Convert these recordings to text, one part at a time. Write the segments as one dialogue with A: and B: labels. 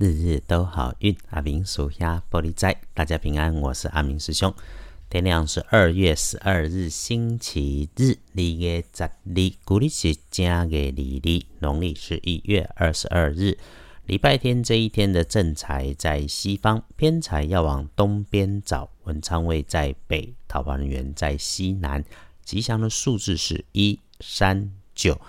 A: 日日都好运。阿明属下玻璃斋，大家平安，我是阿明师兄。天亮是二月十二日，星期日，二月十二，古历是正月二日，农历是一月二十二日，礼拜天这一天的正财在西方，偏财要往东边找。文昌位在北，桃花人缘在西南。吉祥的数字是一、三、九。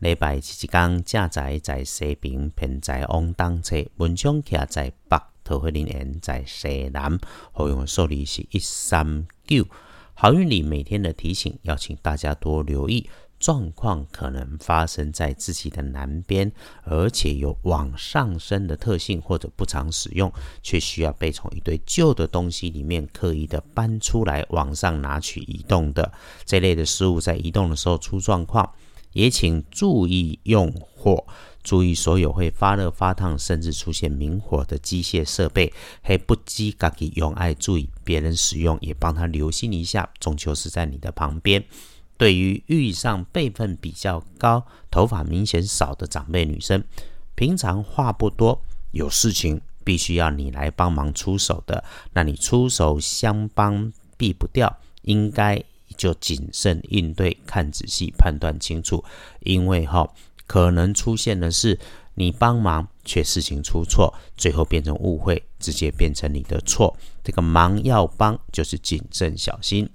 A: 礼拜七天，正在在西边，偏在往东侧；文昌徛在北，桃花林缘在西南。好用的数字是一三九。好运里每天的提醒，要请大家多留意状况，可能发生在自己的南边，而且有往上升的特性，或者不常使用，却需要被从一堆旧的东西里面刻意的搬出来往上拿取移动的这类的事物，在移动的时候出状况。也请注意用火，注意所有会发热、发烫，甚至出现明火的机械设备，还不积自己用爱注意别人使用，也帮他留心一下，终究是在你的旁边。对于遇上辈分比较高、头发明显少的长辈女生，平常话不多，有事情必须要你来帮忙出手的，那你出手相帮，避不掉，应该。就谨慎应对，看仔细，判断清楚，因为哈可能出现的是你帮忙却事情出错，最后变成误会，直接变成你的错。这个忙要帮，就是谨慎小心。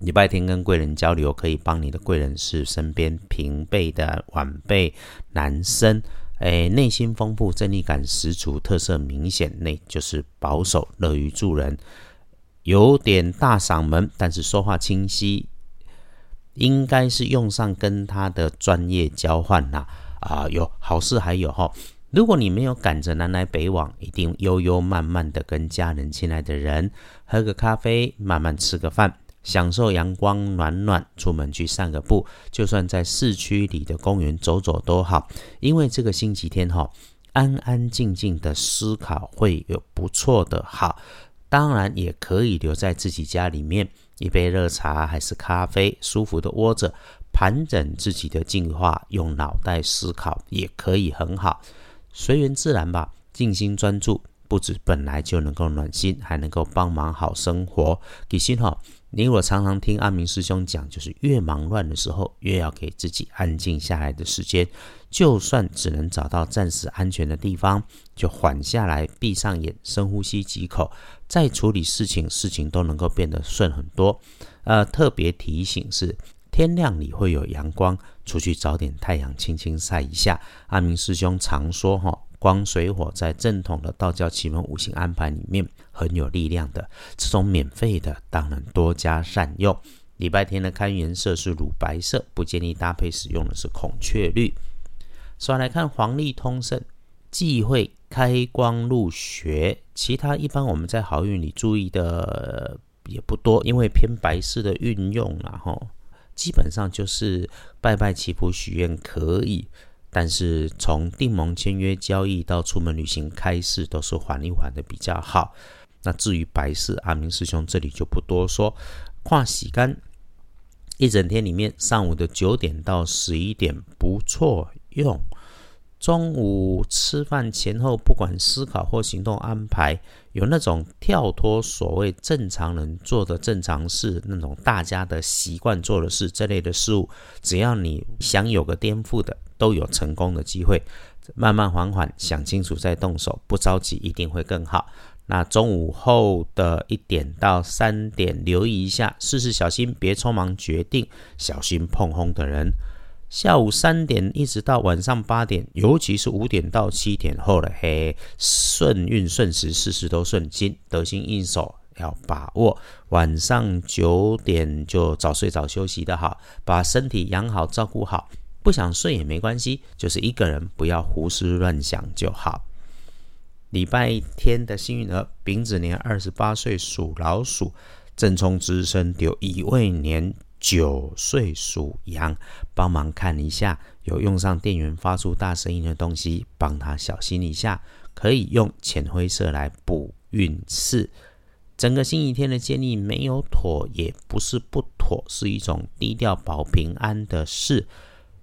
A: 礼拜天跟贵人交流，可以帮你的贵人是身边平辈的晚辈男生，哎，内心丰富，正义感十足，特色明显，那就是保守，乐于助人。有点大嗓门，但是说话清晰，应该是用上跟他的专业交换啦。啊，有好事还有哈，如果你没有赶着南来北往，一定悠悠慢慢的跟家人、亲爱的人喝个咖啡，慢慢吃个饭，享受阳光暖暖，出门去散个步，就算在市区里的公园走走都好，因为这个星期天哈，安安静静的思考会有不错的好。当然也可以留在自己家里面，一杯热茶还是咖啡，舒服的窝着，盘整自己的进化，用脑袋思考也可以很好，随缘自然吧。静心专注，不止本来就能够暖心，还能够帮忙好生活。给心哈，你我常常听阿明师兄讲，就是越忙乱的时候，越要给自己安静下来的时间。就算只能找到暂时安全的地方，就缓下来，闭上眼，深呼吸几口，再处理事情，事情都能够变得顺很多。呃，特别提醒是，天亮你会有阳光，出去找点太阳，轻轻晒一下。阿明师兄常说，哈，光水火在正统的道教奇门五行安排里面很有力量的，这种免费的当然多加善用。礼拜天的开颜色是乳白色，不建议搭配使用的是孔雀绿。首先来看黄历通胜，忌讳开光入学。其他一般我们在好运里注意的也不多，因为偏白色的运用，然后基本上就是拜拜祈福许愿可以，但是从订盟签约交易到出门旅行开市都是缓一缓的比较好。那至于白事，阿明师兄这里就不多说。跨洗干一整天里面，上午的九点到十一点不错。用中午吃饭前后，不管思考或行动安排，有那种跳脱所谓正常人做的正常事，那种大家的习惯做的事这类的事物，只要你想有个颠覆的，都有成功的机会。慢慢缓缓想清楚再动手，不着急一定会更好。那中午后的一点到三点，留意一下，事事小心，别匆忙决定，小心碰轰的人。下午三点一直到晚上八点，尤其是五点到七点后的嘿，顺运顺时，事事都顺心，得心应手，要把握。晚上九点就早睡早休息的好，把身体养好，照顾好。不想睡也没关系，就是一个人不要胡思乱想就好。礼拜天的幸运儿，丙子年二十八岁属老鼠，正冲之身丢乙未年。九岁属羊，帮忙看一下，有用上电源发出大声音的东西，帮他小心一下。可以用浅灰色来补运势。整个星期天的建议没有妥，也不是不妥，是一种低调保平安的事。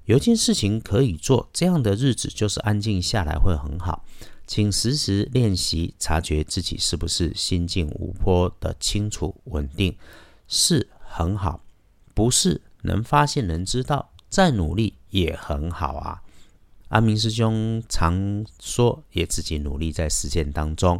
A: 有件事情可以做，这样的日子就是安静下来会很好。请时时练习察觉自己是不是心境无波的清楚稳定，是很好；不是能发现能知道，再努力也很好啊。阿明师兄常说，也自己努力在实践当中，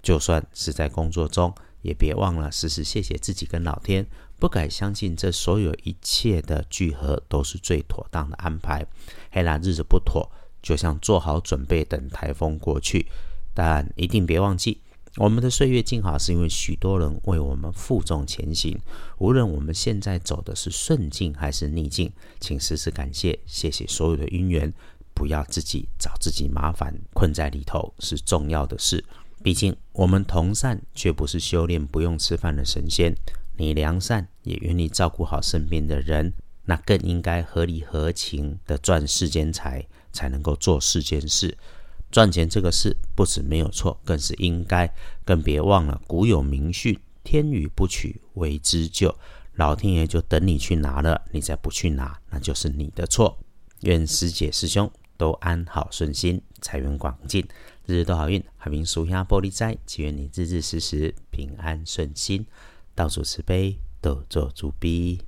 A: 就算是在工作中，也别忘了时时谢谢自己跟老天。不敢相信，这所有一切的聚合都是最妥当的安排。黑啦，日子不妥，就像做好准备等台风过去。但一定别忘记，我们的岁月静好，是因为许多人为我们负重前行。无论我们现在走的是顺境还是逆境，请时时感谢，谢谢所有的因缘。不要自己找自己麻烦，困在里头是重要的事。毕竟我们同善，却不是修炼不用吃饭的神仙。你良善，也愿意照顾好身边的人，那更应该合理合情的赚世间财，才能够做世间事。赚钱这个事，不止没有错，更是应该。更别忘了古有名训：天与不取，为之咎。老天爷就等你去拿了，你再不去拿，那就是你的错。愿师姐师兄。都安好顺心，财源广进，日日都好运。海明书香玻璃斋，祈愿你日日时时平安顺心，到处慈悲，多做主逼。